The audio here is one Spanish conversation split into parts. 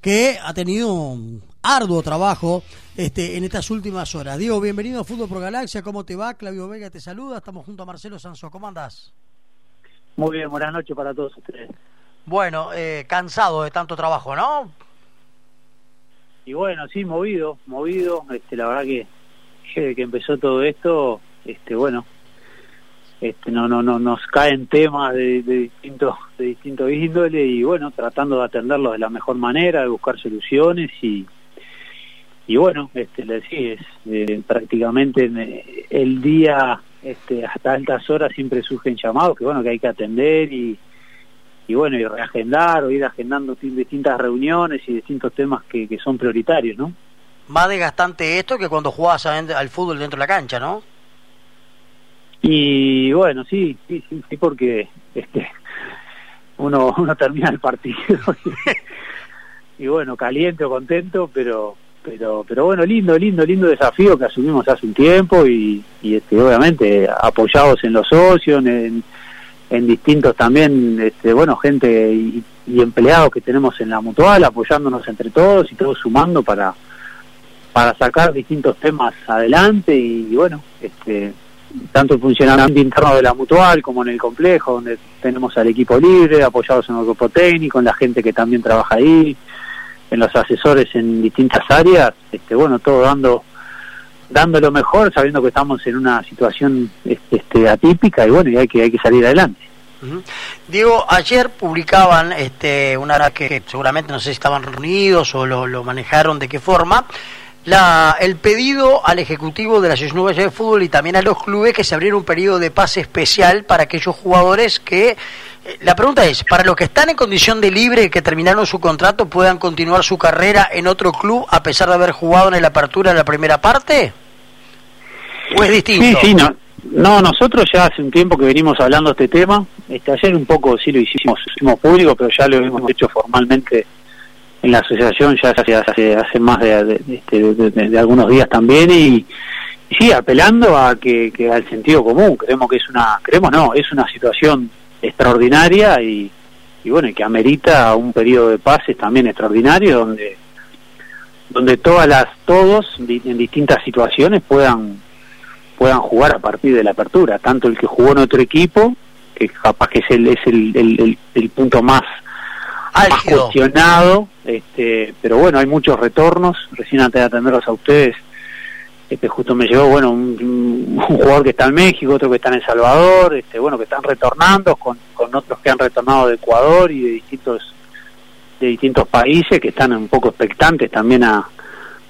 que ha tenido un arduo trabajo este, en estas últimas horas. Diego, bienvenido a Fútbol Pro Galaxia, ¿cómo te va? Claudio Vega te saluda, estamos junto a Marcelo Sanso, ¿cómo andás? Muy bien, buenas noches para todos ustedes. Bueno, eh, cansado de tanto trabajo, ¿no? Y bueno, sí, movido, movido, este, la verdad que desde que empezó todo esto, este, bueno, este, no, no, no, nos caen temas de, de distintos, de distintos índole y bueno, tratando de atenderlos de la mejor manera, de buscar soluciones y, y bueno, este, le decís, eh, prácticamente el día, este, hasta altas horas siempre surgen llamados que bueno, que hay que atender y, y bueno, y reagendar o ir agendando distintas reuniones y distintos temas que, que son prioritarios, ¿no? Más desgastante esto que cuando jugabas al fútbol dentro de la cancha, ¿no? Y bueno, sí, sí, sí, sí, porque este uno, uno termina el partido y, bueno, caliente o contento, pero pero pero bueno, lindo, lindo, lindo desafío que asumimos hace un tiempo y, este obviamente apoyados en los socios, en, en distintos también, este bueno, gente y, y empleados que tenemos en la mutual, apoyándonos entre todos y todos sumando para para sacar distintos temas adelante y, y bueno, este tanto el funcionamiento interno de la mutual como en el complejo, donde tenemos al equipo libre, apoyados en el grupo técnico, en la gente que también trabaja ahí, en los asesores en distintas áreas, este, bueno, todo dando dando lo mejor, sabiendo que estamos en una situación este, este atípica y bueno, y hay que hay que salir adelante. Diego, ayer publicaban este, una que seguramente no sé si estaban reunidos o lo, lo manejaron de qué forma, la, el pedido al Ejecutivo de la Asociación de Fútbol y también a los clubes que se abriera un periodo de pase especial para aquellos jugadores que... Eh, la pregunta es, ¿para los que están en condición de libre que terminaron su contrato puedan continuar su carrera en otro club a pesar de haber jugado en la apertura de la primera parte? ¿O es distinto? Sí, sí, no. No, nosotros ya hace un tiempo que venimos hablando de este tema. Este, ayer un poco sí lo hicimos, hicimos público, pero ya lo hemos hecho formalmente en la asociación ya hace, hace, hace más de, este, de, de, de, algunos días también y, sí apelando a que, al sentido común creemos que es una creemos no es una situación extraordinaria y, y bueno y que amerita un periodo de pases también extraordinario donde donde todas las todos en distintas situaciones puedan puedan jugar a partir de la apertura tanto el que jugó en otro equipo que capaz que es el es el, el punto más más cuestionado, este, pero bueno, hay muchos retornos. Recién antes de atenderlos a ustedes, este, justo me llegó, bueno, un, un, jugador que está en México, otro que está en El Salvador, este, bueno, que están retornando con, con otros que han retornado de Ecuador y de distintos de distintos países que están un poco expectantes también a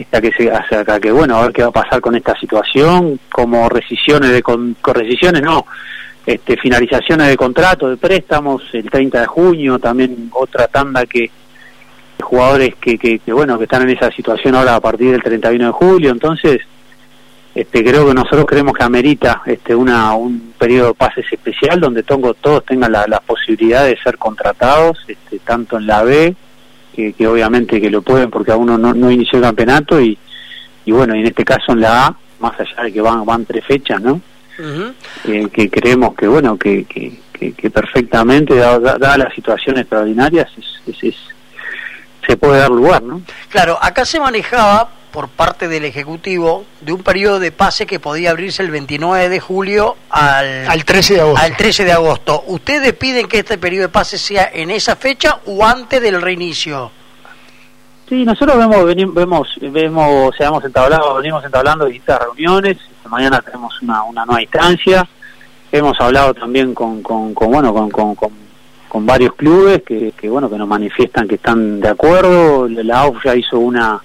hasta que se hasta que bueno a ver qué va a pasar con esta situación como rescisiones de con, con rescisiones no este, finalizaciones de contrato, de préstamos, el 30 de junio, también otra tanda que jugadores que, que, que, bueno que están en esa situación ahora a partir del 31 de julio, entonces este creo que nosotros creemos que amerita este una un periodo de pases especial donde tengo, todos tengan la, la, posibilidad de ser contratados, este, tanto en la B, que, obviamente que lo pueden porque aún no, no inició el campeonato y, y bueno, y en este caso en la A, más allá de que van, van tres fechas, ¿no? Uh -huh. eh, que creemos que bueno que, que, que, que perfectamente dadas da, da las situaciones extraordinarias es, es, es, se puede dar lugar no claro acá se manejaba por parte del ejecutivo de un periodo de pase que podía abrirse el 29 de julio al, al 13 de agosto al 13 de agosto ustedes piden que este periodo de pase sea en esa fecha o antes del reinicio Sí, nosotros vemos, venimos, vemos, vemos, se hemos entablado, venimos entablando distintas reuniones. Mañana tenemos una, una nueva instancia. Hemos hablado también con, con, con bueno, con, con, con, varios clubes que, que, bueno, que nos manifiestan que están de acuerdo. La AUF ya hizo una,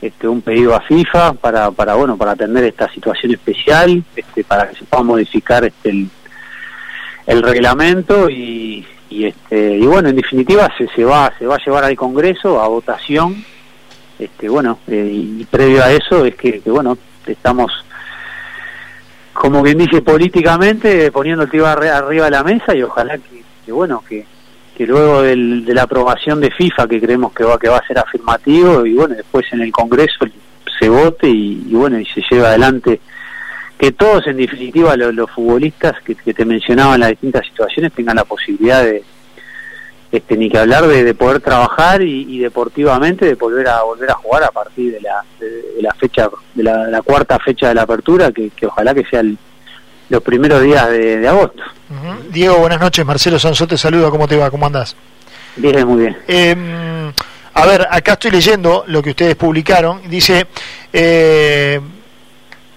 este, un pedido a FIFA para, para, bueno, para atender esta situación especial, este, para que se pueda modificar este, el, el reglamento y, y este y bueno en definitiva se, se va se va a llevar al Congreso a votación este bueno eh, y previo a eso es que, que, bueno estamos como quien dice políticamente poniendo el tío arriba de la mesa y ojalá que, que bueno que, que luego del, de la aprobación de FIFA que creemos que va que va a ser afirmativo y bueno después en el Congreso se vote y, bueno y se lleve adelante que todos en definitiva los, los futbolistas que, que, te mencionaba en las distintas situaciones tengan la posibilidad de, este, ni que hablar de, poder trabajar y, deportivamente de volver a volver a jugar a partir de la, de, la fecha de la, cuarta fecha de la apertura que, ojalá que sea los primeros días de, agosto. Diego buenas noches. Marcelo Sanzó te saluda cómo te va cómo andás bien muy bien. Em, a ver acá estoy leyendo lo que ustedes publicaron. Dice eh,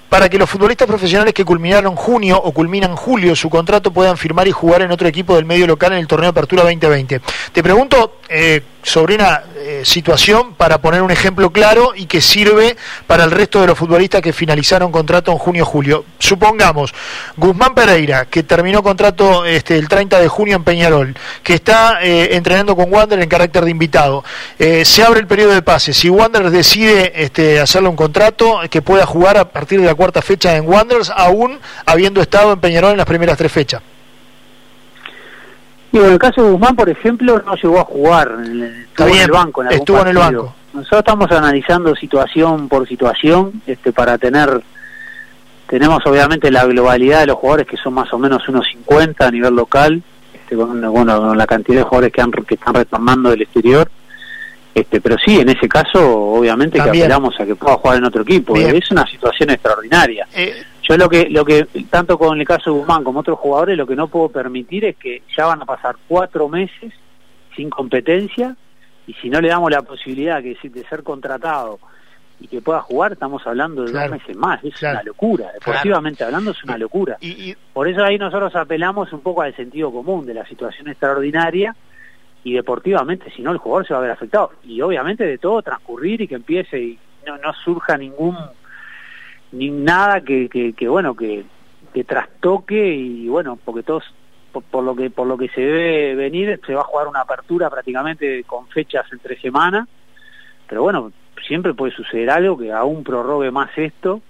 para que los futbolistas profesionales que culminaron junio o culminan julio su contrato puedan firmar y jugar en otro equipo del medio local en el torneo Apertura 2020. Te pregunto, eh, sobre una eh, situación para poner un ejemplo claro y que sirve para el resto de los futbolistas que finalizaron contrato en junio-julio. Supongamos, Guzmán Pereira, que terminó contrato este, el 30 de junio en Peñarol, que está eh, entrenando con Wander en carácter de invitado. Eh, se abre el periodo de pases. Si Wander decide este, hacerle un contrato, que pueda jugar a partir de la cuarta fecha en Wanderers, aún habiendo estado en Peñarol en las primeras tres fechas en el caso de Guzmán, por ejemplo, no llegó a jugar, estuvo en el banco. En estuvo en el banco. Nosotros estamos analizando situación por situación este, para tener, tenemos obviamente la globalidad de los jugadores que son más o menos unos 50 a nivel local, este, bueno, con la cantidad de jugadores que, han, que están retornando del exterior. Este, pero sí, en ese caso, obviamente que apelamos a que pueda jugar en otro equipo. Es una situación extraordinaria. Eh, yo lo que, lo que, tanto con el caso de Guzmán como otros jugadores, lo que no puedo permitir es que ya van a pasar cuatro meses sin competencia y si no le damos la posibilidad que, de ser contratado y que pueda jugar, estamos hablando de dos meses más. Es una locura. Deportivamente hablando, es una locura. Y, Por eso ahí nosotros apelamos un poco al sentido común de la situación extraordinaria y deportivamente, si no, el jugador se va a ver afectado. Y obviamente de todo transcurrir y que empiece y no, no surja ningún ni nada que, que, bueno que, que trastoque y bueno porque todos por, lo que por lo que se debe venir se va a jugar una apertura prácticamente con fechas entre semanas pero bueno siempre puede suceder algo que aún prorrogue más esto.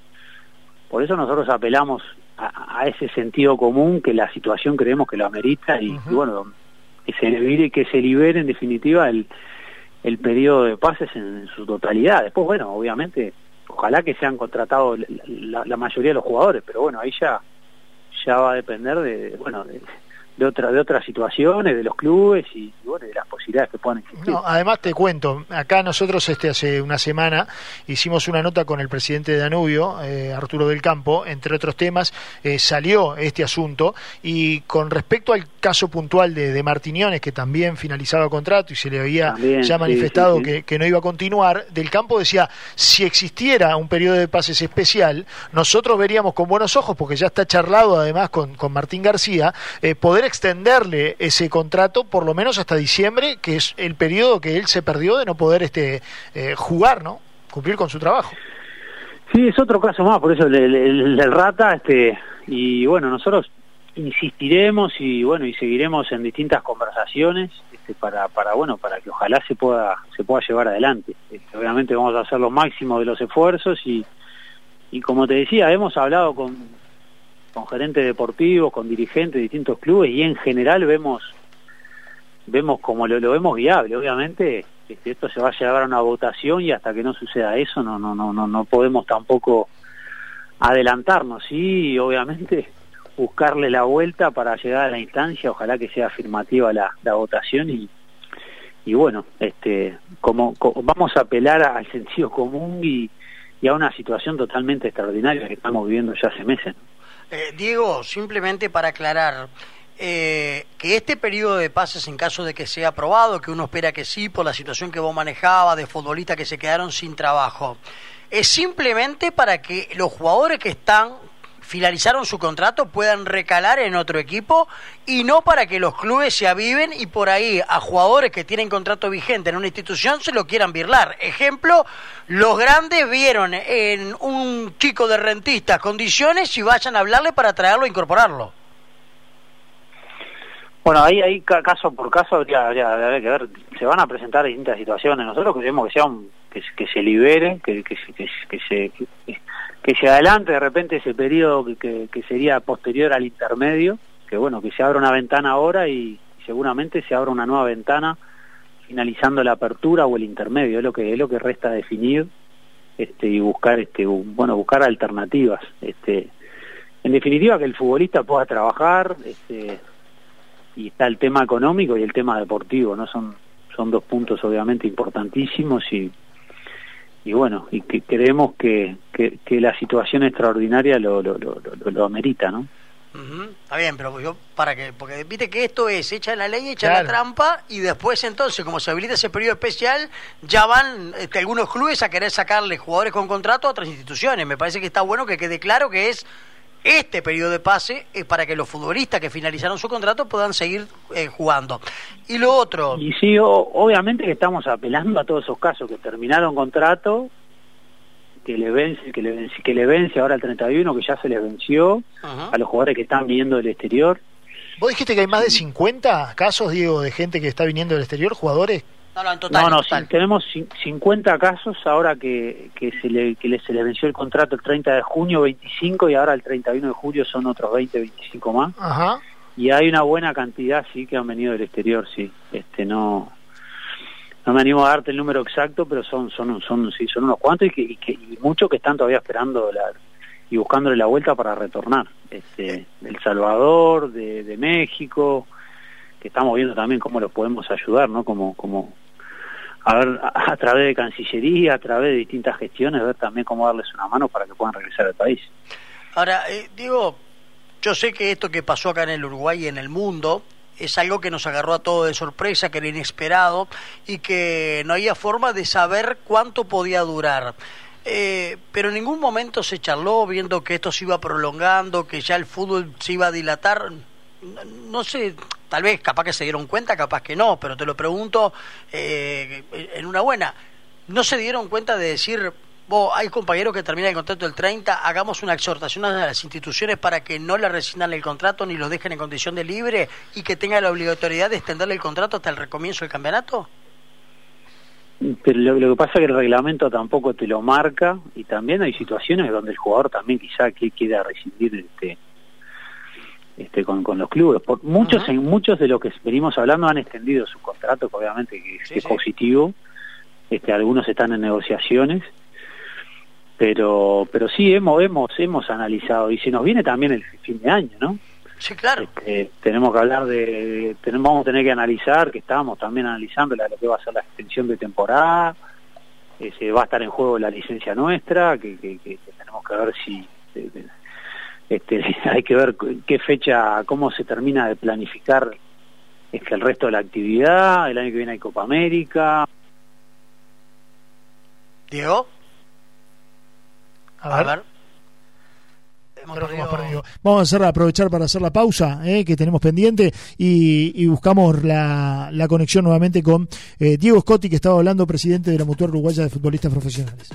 Por eso nosotros apelamos a, ese sentido común que la situación creemos que lo amerita y, bueno que se libere que se libere en definitiva el el periodo de pases en su totalidad. Después bueno obviamente ojalá que sean contratados la, la, mayoría de los jugadores, pero bueno, ahí ya, ya va a depender de, bueno, de, de, otra, de otras situaciones, de los clubes y, bueno, de las posibilidades que puedan existir. No, además te cuento, acá nosotros este hace una semana hicimos una nota con el presidente de Danubio, eh, Arturo del Campo, entre otros temas, eh, salió este asunto y con respecto al caso puntual de, de Martiñones, que también finalizaba contrato y se le había ya manifestado Que, que no iba a continuar, del Campo decía, si existiera un periodo de pases especial, nosotros veríamos con buenos ojos, porque ya está charlado además con, con Martín García, eh, poder extenderle ese contrato por lo menos hasta diciembre, que es el periodo que él se perdió de no poder este eh, jugar, ¿no? Cumplir con su trabajo. Sí, es otro caso más, por eso el, rata, este, y bueno, nosotros insistiremos y bueno y seguiremos en distintas conversaciones este, para para bueno para que ojalá se pueda se pueda llevar adelante este, obviamente vamos a hacer lo máximo de los esfuerzos y y como te decía hemos hablado con con gerentes deportivos, con dirigentes de distintos clubes y en general vemos vemos como lo, vemos viable. Obviamente este, esto se va a llevar a una votación y hasta que no suceda eso no no no no no podemos tampoco adelantarnos. Sí, obviamente buscarle la vuelta para llegar a la instancia, ojalá que sea afirmativa la, la votación y y bueno, este como, vamos a apelar al sentido común y, y a una situación totalmente extraordinaria que estamos viviendo ya hace meses. Eh, Diego, simplemente para aclarar, eh, que este periodo de pases, en caso de que sea aprobado, que uno espera que sí, por la situación que vos manejabas de futbolistas que se quedaron sin trabajo, es simplemente para que los jugadores que están finalizaron su contrato puedan recalar en otro equipo y no para que los clubes se aviven y por ahí a jugadores que tienen contrato vigente en una institución se lo quieran birlar. Ejemplo, los grandes vieron en un chico de rentistas condiciones y vayan a hablarle para traerlo e incorporarlo. Bueno, ahí, ahí caso por caso habría, que ver, se van a presentar distintas situaciones. Nosotros queremos que sea que, se libere, que, que, que, que se que se adelante de repente ese periodo que, que, sería posterior al intermedio, que bueno, que se abra una ventana ahora y seguramente se abra una nueva ventana finalizando la apertura o el intermedio, es lo que es lo que resta definir este y buscar este bueno, buscar alternativas, este en definitiva que el futbolista pueda trabajar, este y está el tema económico y el tema deportivo, ¿no? Son, son dos puntos obviamente importantísimos y, y bueno, y que creemos que, que, la situación extraordinaria lo, lo, lo, lo amerita, ¿no? Está bien, pero yo para que, porque viste que esto es echa la ley, echa la trampa y después entonces, como se habilita ese periodo especial, ya van este, algunos clubes a querer sacarle jugadores con contrato a otras instituciones. Me parece que está bueno que quede claro que es este periodo de pase es para que los futbolistas que finalizaron su contrato puedan seguir eh, jugando. Y lo otro... Y sí, obviamente que estamos apelando a todos esos casos que terminaron contrato, que le vence, que le vence, que le vence ahora el 31, que ya se les venció, a los jugadores que están viniendo del exterior. ¿Vos dijiste que hay más de 50 casos, Diego, de gente que está viniendo del exterior, jugadores? No, no, en total. No, tenemos 50 casos ahora que, que, se, le, que se les venció el contrato el 30 de junio, 25, y ahora el 31 de julio son otros 20, 25 más. Ajá. Y hay una buena cantidad, sí, que han venido del exterior, sí. Este, no no me animo a darte el número exacto, pero son son son sí, son unos cuantos y, que, y, muchos que están todavía esperando la, y buscándole la vuelta para retornar. Este, El Salvador, de, de México, que estamos viendo también cómo los podemos ayudar, ¿no? Como como a ver a, través de Cancillería, a través de distintas gestiones, ver también cómo darles una mano para que puedan regresar al país. Ahora, eh, digo, yo sé que esto que pasó acá en el Uruguay y en el mundo es algo que nos agarró a todos de sorpresa, que era inesperado y que no había forma de saber cuánto podía durar. Eh, pero en ningún momento se charló viendo que esto se iba prolongando, que ya el fútbol se iba a dilatar. No, sé, tal vez capaz que se dieron cuenta, capaz que no, pero te lo pregunto eh, en una buena. ¿No se dieron cuenta de decir, vos, hay compañeros que terminan el contrato el 30, hagamos una exhortación a las instituciones para que no le rescindan el contrato ni los dejen en condición de libre y que tengan la obligatoriedad de extenderle el contrato hasta el recomienzo del campeonato? Pero lo, que pasa es que el reglamento tampoco te lo marca y también hay situaciones donde el jugador también quizá que quiera rescindir este este con, con los clubes. Por, muchos en muchos de lo que venimos hablando han extendido su contrato, que obviamente que, es positivo. Este, algunos están en negociaciones. Pero pero sí hemos hemos hemos analizado. Y se nos viene también el fin de año no sí claro. Este, tenemos que hablar de tenemos vamos a tener que analizar que estamos también analizando lo que va a ser la extensión de temporada. Eh, se va a estar en juego la licencia nuestra que, que, tenemos que ver si este hay que ver qué fecha cómo se termina de planificar es que el resto de la actividad el año que viene hay Copa América. Diego. A ver. Vamos a hacer, aprovechar para hacer la pausa eh, que tenemos pendiente y, buscamos la, conexión nuevamente con eh, Diego Scotti, que estaba hablando, presidente de la Mutual Uruguaya de Futbolistas Profesionales.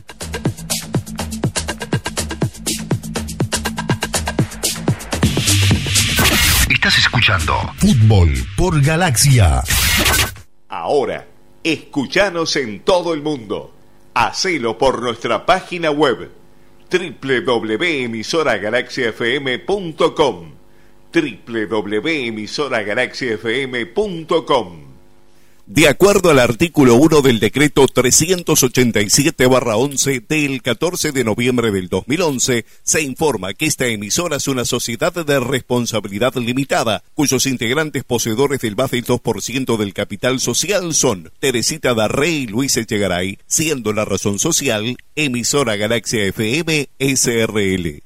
Estás escuchando Fútbol por Galaxia. Ahora, escuchanos en todo el mundo. Hacelo por nuestra página web www.emisoragalaxiafm.com www.emisoragalaxiafm.com de acuerdo al artículo 1 del decreto 387-11 del 14 de noviembre del 2011, se informa que esta emisora es una sociedad de responsabilidad limitada, cuyos integrantes poseedores del más del 2% del capital social son Teresita Darrey y Luis Echegaray, siendo la razón social emisora Galaxia FM SRL.